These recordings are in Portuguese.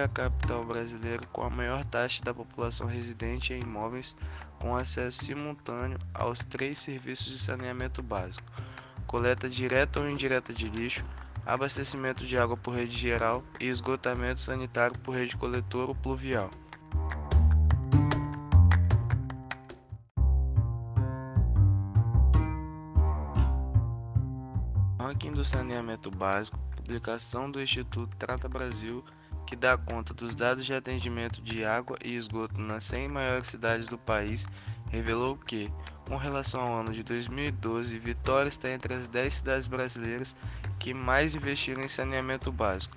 é a capital brasileira com a maior taxa da população residente em imóveis com acesso simultâneo aos três serviços de saneamento básico: coleta direta ou indireta de lixo, abastecimento de água por rede geral e esgotamento sanitário por rede coletora ou pluvial. Ranking do saneamento básico, publicação do Instituto Trata Brasil, que dá conta dos dados de atendimento de água e esgoto nas 100 maiores cidades do país, revelou que, com relação ao ano de 2012, Vitória está entre as 10 cidades brasileiras que mais investiram em saneamento básico,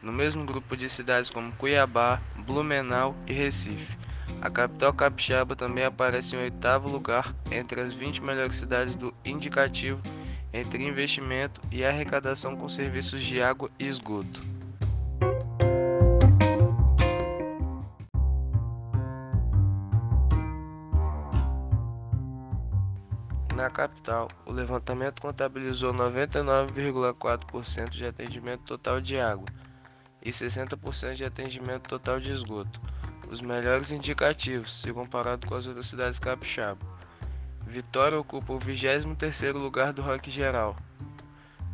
no mesmo grupo de cidades como Cuiabá, Blumenau e Recife. A capital capixaba também aparece em oitavo lugar entre as 20 melhores cidades do indicativo entre investimento e arrecadação com serviços de água e esgoto. Na capital, o levantamento contabilizou 99,4% de atendimento total de água e 60% de atendimento total de esgoto, os melhores indicativos se comparado com as outras cidades capixabas. Vitória ocupa o 23º lugar do ranking geral.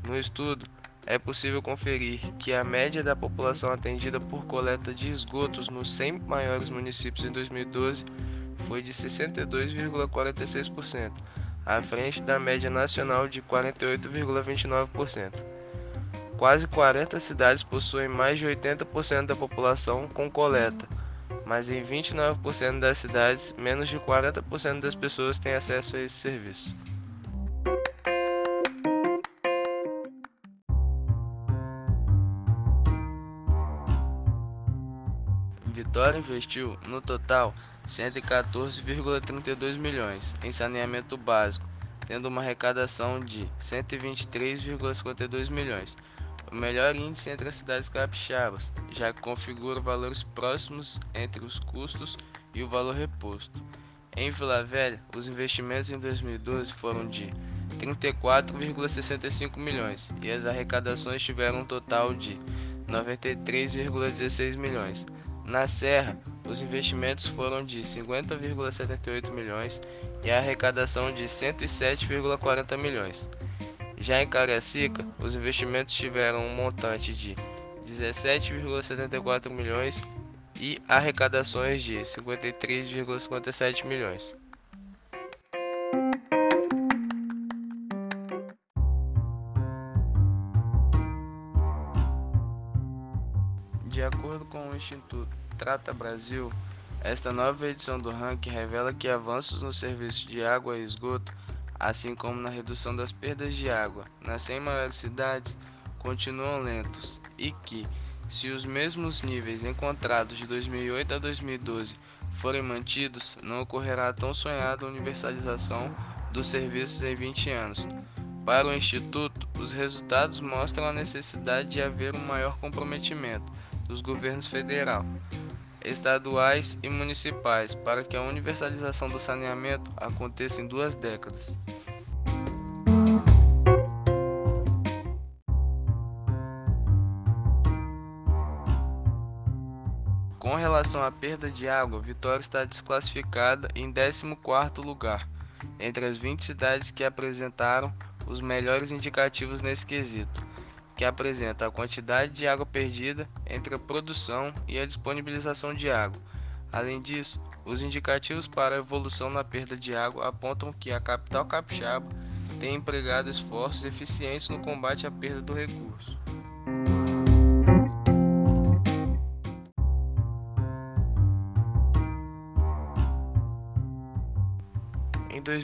No estudo, é possível conferir que a média da população atendida por coleta de esgotos nos 100 maiores municípios em 2012 foi de 62,46%, à frente da média nacional de 48,29%. Quase 40 cidades possuem mais de 80% da população com coleta, mas em 29% das cidades, menos de 40% das pessoas têm acesso a esse serviço. Vitória investiu, no total, 114,32 milhões em saneamento básico, tendo uma arrecadação de 123,52 milhões, o melhor índice entre as cidades capixabas, já que configura valores próximos entre os custos e o valor reposto. Em Vila Velha, os investimentos em 2012 foram de 34,65 milhões e as arrecadações tiveram um total de 93,16 milhões. Na Serra, os investimentos foram de 50,78 milhões e a arrecadação de 107,40 milhões. Já em Cariacica, os investimentos tiveram um montante de 17,74 milhões e arrecadações de 53,57 milhões. De acordo com o Instituto Trata Brasil, esta nova edição do ranking revela que avanços no serviço de água e esgoto assim como na redução das perdas de água nas 100 maiores cidades, continuam lentos e que, se os mesmos níveis encontrados de 2008 a 2012 forem mantidos, não ocorrerá a tão sonhada universalização dos serviços em 20 anos. Para o Instituto, os resultados mostram a necessidade de haver um maior comprometimento dos governos federal, estaduais e municipais para que a universalização do saneamento aconteça em duas décadas. Com relação à perda de água, Vitória está desclassificada em 14º lugar, entre as 20 cidades que apresentaram os melhores indicativos nesse quesito que apresenta a quantidade de água perdida entre a produção e a disponibilização de água. Além disso, os indicativos para a evolução na perda de água apontam que a capital capixaba tem empregado esforços eficientes no combate à perda do recurso.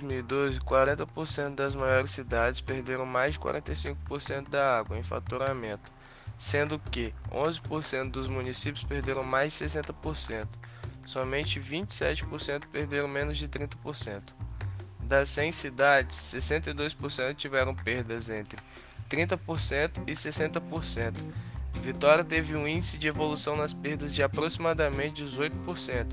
2012, 40% das maiores cidades perderam mais de 45% da água em faturamento, sendo que 11% dos municípios perderam mais de 60%. Somente 27% perderam menos de 30%. Das 100 cidades, 62% tiveram perdas entre 30% e 60%. Vitória teve um índice de evolução nas perdas de aproximadamente 18%,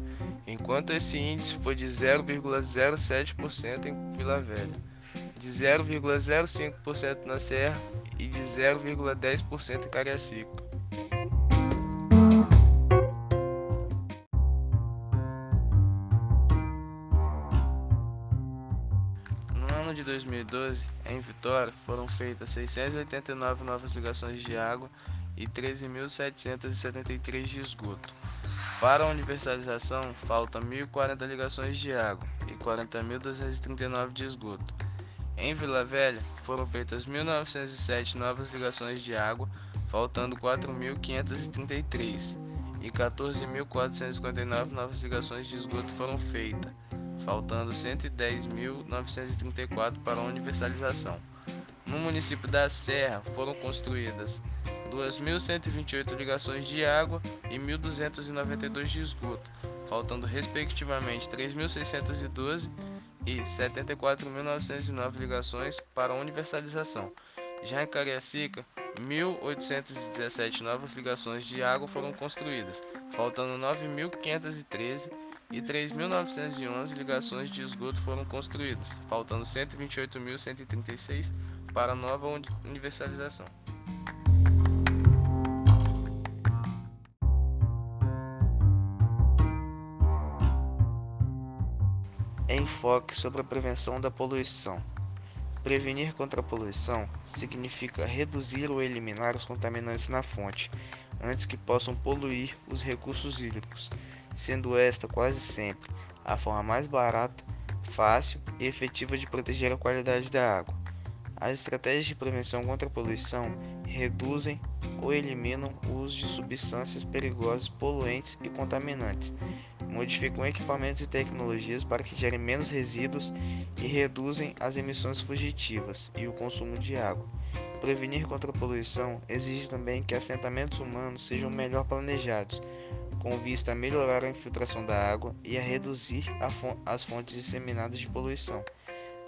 enquanto esse índice foi de 0,07% em Vila Velha, de 0,05% na Serra e de 0,10% em Cariacica. No ano de 2012, em Vitória, foram feitas 689 novas ligações de água e 13.773 de esgoto. Para a universalização, faltam 1.040 ligações de água e 40.239 de esgoto. Em Vila Velha, foram feitas 1.907 novas ligações de água, faltando 4.533, e 14.459 novas ligações de esgoto foram feitas, faltando 110.934 para a universalização. No município da Serra, foram construídas 2.128 ligações de água e 1.292 de esgoto, faltando respectivamente 3.612 e 74.909 ligações para universalização. Já em Cariacica, 1.817 novas ligações de água foram construídas, faltando 9.513 e 3.911 ligações de esgoto foram construídas, faltando 128.136 para nova universalização. Enfoque sobre a prevenção da poluição. Prevenir contra a poluição significa reduzir ou eliminar os contaminantes na fonte, antes que possam poluir os recursos hídricos, sendo esta quase sempre a forma mais barata, fácil e efetiva de proteger a qualidade da água. As estratégias de prevenção contra a poluição reduzem ou eliminam o uso de substâncias perigosas, poluentes e contaminantes, modificam equipamentos e tecnologias para que gerem menos resíduos e reduzem as emissões fugitivas e o consumo de água. Prevenir contra a poluição exige também que assentamentos humanos sejam melhor planejados, com vista a melhorar a infiltração da água e a reduzir as fontes disseminadas de poluição.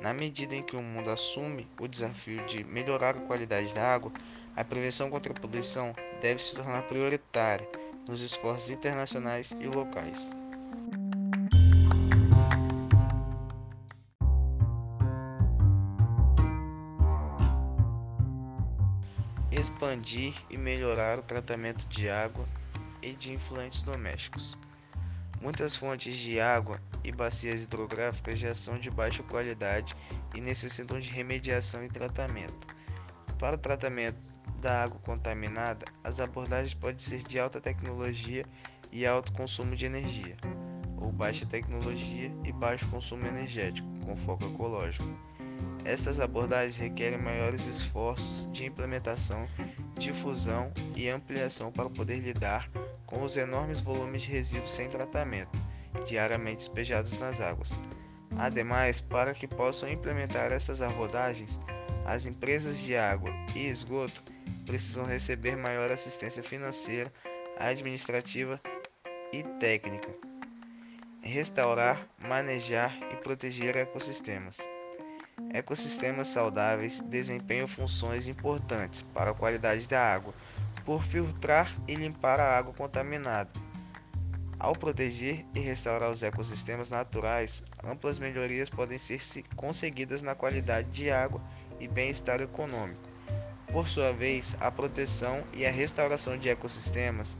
Na medida em que o mundo assume o desafio de melhorar a qualidade da água, a prevenção contra a poluição deve se tornar prioritária nos esforços internacionais e locais. Expandir e melhorar o tratamento de água e de influentes domésticos. Muitas fontes de água e bacias hidrográficas já são de baixa qualidade e necessitam de remediação e tratamento. Para o tratamento da água contaminada, as abordagens podem ser de alta tecnologia e alto consumo de energia, ou baixa tecnologia e baixo consumo energético, com foco ecológico. Estas abordagens requerem maiores esforços de implementação, difusão e ampliação para poder lidar com os enormes volumes de resíduos sem tratamento, diariamente despejados nas águas. Ademais, para que possam implementar estas abordagens, as empresas de água e esgoto precisam receber maior assistência financeira, administrativa e técnica. Restaurar, manejar e proteger ecossistemas. Ecossistemas saudáveis desempenham funções importantes para a qualidade da água, por filtrar e limpar a água contaminada. Ao proteger e restaurar os ecossistemas naturais, amplas melhorias podem ser conseguidas na qualidade de água e bem-estar econômico. Por sua vez, a proteção e a restauração de ecossistemas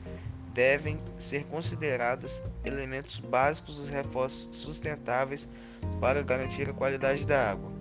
devem ser consideradas elementos básicos dos reforços sustentáveis para garantir a qualidade da água.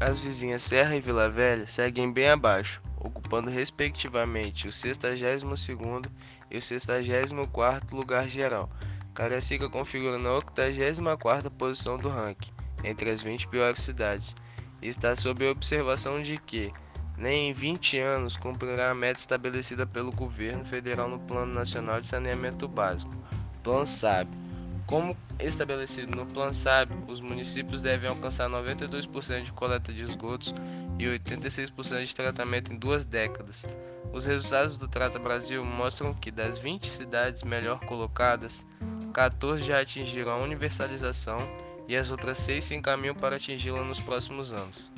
As vizinhas Serra e Vila Velha seguem bem abaixo, ocupando respectivamente o 62º e o 64º lugar geral. Cariacica configura na 84ª posição do ranking, entre as 20 piores cidades, e está sob observação de que, nem em 20 anos, cumprirá a meta estabelecida pelo governo federal no Plano Nacional de Saneamento Básico, Plan SAB. Como estabelecido no Plan SAB, os municípios devem alcançar 92% de coleta de esgotos e 86% de tratamento em duas décadas. Os resultados do Trata Brasil mostram que das 20 cidades melhor colocadas, 14 já atingiram a universalização e as outras 6 se encaminham para atingi-la nos próximos anos.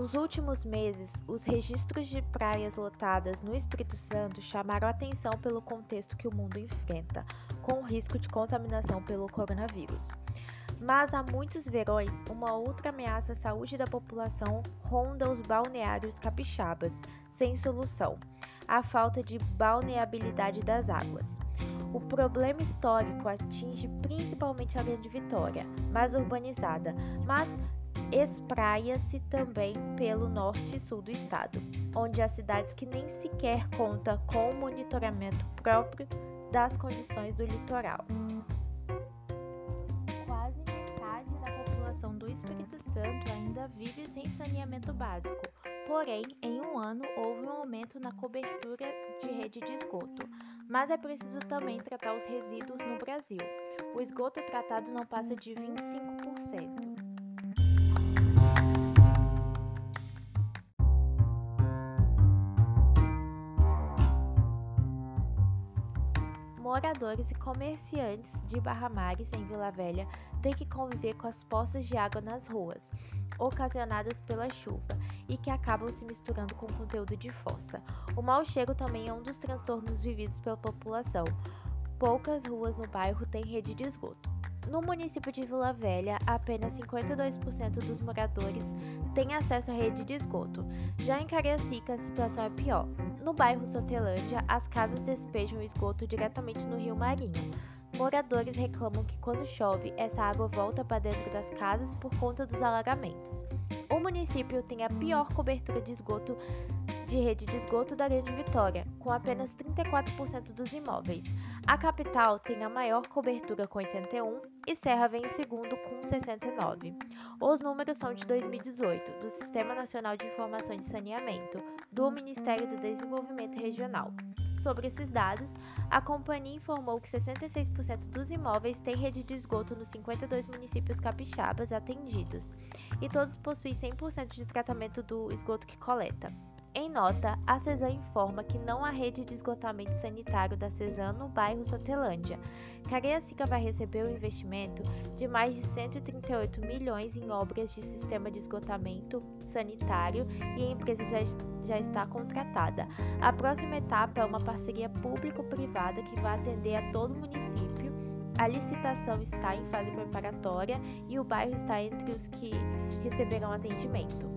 Nos últimos meses, os registros de praias lotadas no Espírito Santo chamaram atenção pelo contexto que o mundo enfrenta, com o risco de contaminação pelo coronavírus. Mas há muitos verões, uma outra ameaça à saúde da população ronda os balneários capixabas, sem solução: a falta de balneabilidade das águas. O problema histórico atinge principalmente a Grande Vitória, mais urbanizada, mas espraia-se também pelo norte e sul do estado, onde há cidades que nem sequer contam com o monitoramento próprio das condições do litoral. população do Espírito Santo ainda vive sem saneamento básico. Porém, em um ano houve um aumento na cobertura de rede de esgoto. Mas é preciso também tratar os resíduos no Brasil. O esgoto tratado não passa de 25%. Moradores e comerciantes de Barra Mares, em Vila Velha, têm que conviver com as poças de água nas ruas, ocasionadas pela chuva, e que acabam se misturando com conteúdo de fossa. O mau cheiro também é um dos transtornos vividos pela população. Poucas ruas no bairro têm rede de esgoto. No município de Vila Velha, apenas 52% dos moradores têm acesso à rede de esgoto. Já em Cariacica, a situação é pior. No bairro Sotelândia, as casas despejam o esgoto diretamente no rio Marinho. Moradores reclamam que quando chove, essa água volta para dentro das casas por conta dos alagamentos. O município tem a pior cobertura de esgoto de rede de esgoto da Grande Vitória, com apenas 34% dos imóveis. A capital tem a maior cobertura com 81 e Serra vem em segundo com 69. Os números são de 2018, do Sistema Nacional de Informação de Saneamento, do Ministério do Desenvolvimento Regional. Sobre esses dados, a companhia informou que 66% dos imóveis têm rede de esgoto nos 52 municípios capixabas atendidos, e todos possuem 100% de tratamento do esgoto que coleta. Em nota, a CESAM informa que não há rede de esgotamento sanitário da CESAM no bairro Sotelândia. Cariacica vai receber o investimento de mais de 138 milhões em obras de sistema de esgotamento sanitário e a empresa já, já está contratada. A próxima etapa é uma parceria público-privada que vai atender a todo o município. A licitação está em fase preparatória e o bairro está entre os que receberão atendimento.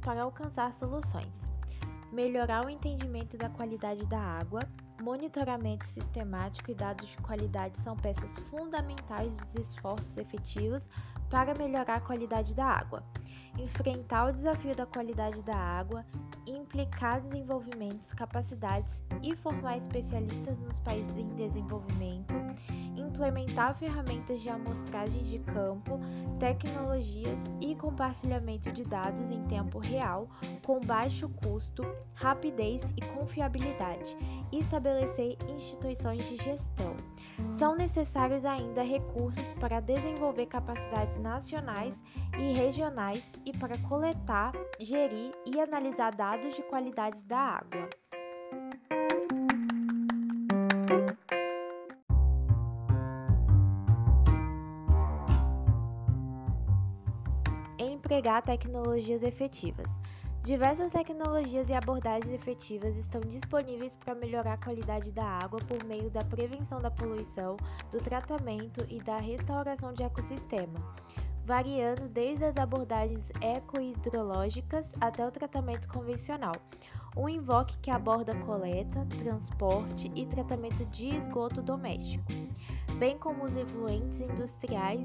Para alcançar soluções: melhorar o entendimento da qualidade da água, monitoramento sistemático e dados de qualidade são peças fundamentais dos esforços efetivos para melhorar a qualidade da água. Enfrentar o desafio da qualidade da água, implicar desenvolvimentos, capacidades e formar especialistas nos países em desenvolvimento implementar ferramentas de amostragem de campo, tecnologias e compartilhamento de dados em tempo real com baixo custo, rapidez e confiabilidade, e estabelecer instituições de gestão. São necessários ainda recursos para desenvolver capacidades nacionais e regionais e para coletar, gerir e analisar dados de qualidades da água. Empregar tecnologias efetivas. Diversas tecnologias e abordagens efetivas estão disponíveis para melhorar a qualidade da água por meio da prevenção da poluição, do tratamento e da restauração de ecossistema, variando desde as abordagens ecohidrológicas até o tratamento convencional. Um invoque que aborda coleta, transporte e tratamento de esgoto doméstico bem como os influentes industriais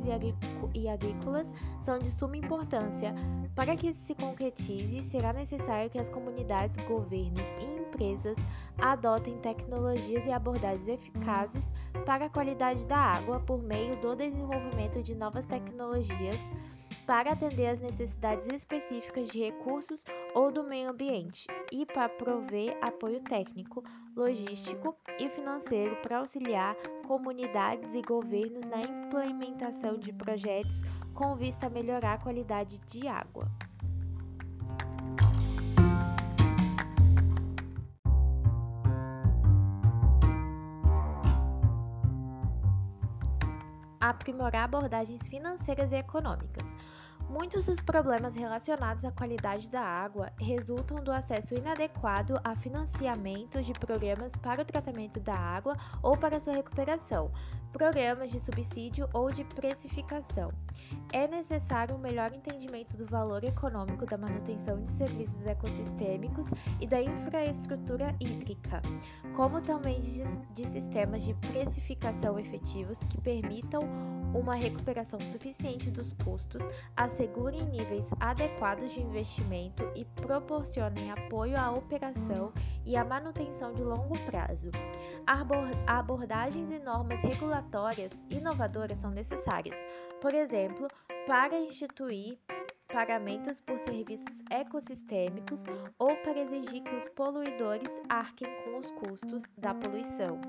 e agrícolas, são de suma importância. Para que isso se concretize, será necessário que as comunidades, governos e empresas adotem tecnologias e abordagens eficazes para a qualidade da água por meio do desenvolvimento de novas tecnologias para atender às necessidades específicas de recursos ou do meio ambiente e para prover apoio técnico, logístico e financeiro para auxiliar comunidades e governos na implementação de projetos com vista a melhorar a qualidade de água. aprimorar abordagens financeiras e econômicas, Muitos dos problemas relacionados à qualidade da água resultam do acesso inadequado a financiamentos de programas para o tratamento da água ou para sua recuperação, programas de subsídio ou de precificação. É necessário um melhor entendimento do valor econômico da manutenção de serviços ecossistêmicos e da infraestrutura hídrica, como também de, sistemas de precificação efetivos que permitam uma recuperação suficiente dos custos, assegurem níveis adequados de investimento e proporcionem apoio à operação e à manutenção de longo prazo. Abordagens e normas regulatórias inovadoras são necessárias, por exemplo, para instituir pagamentos por serviços ecossistêmicos ou para exigir que os poluidores arquem com os custos da poluição.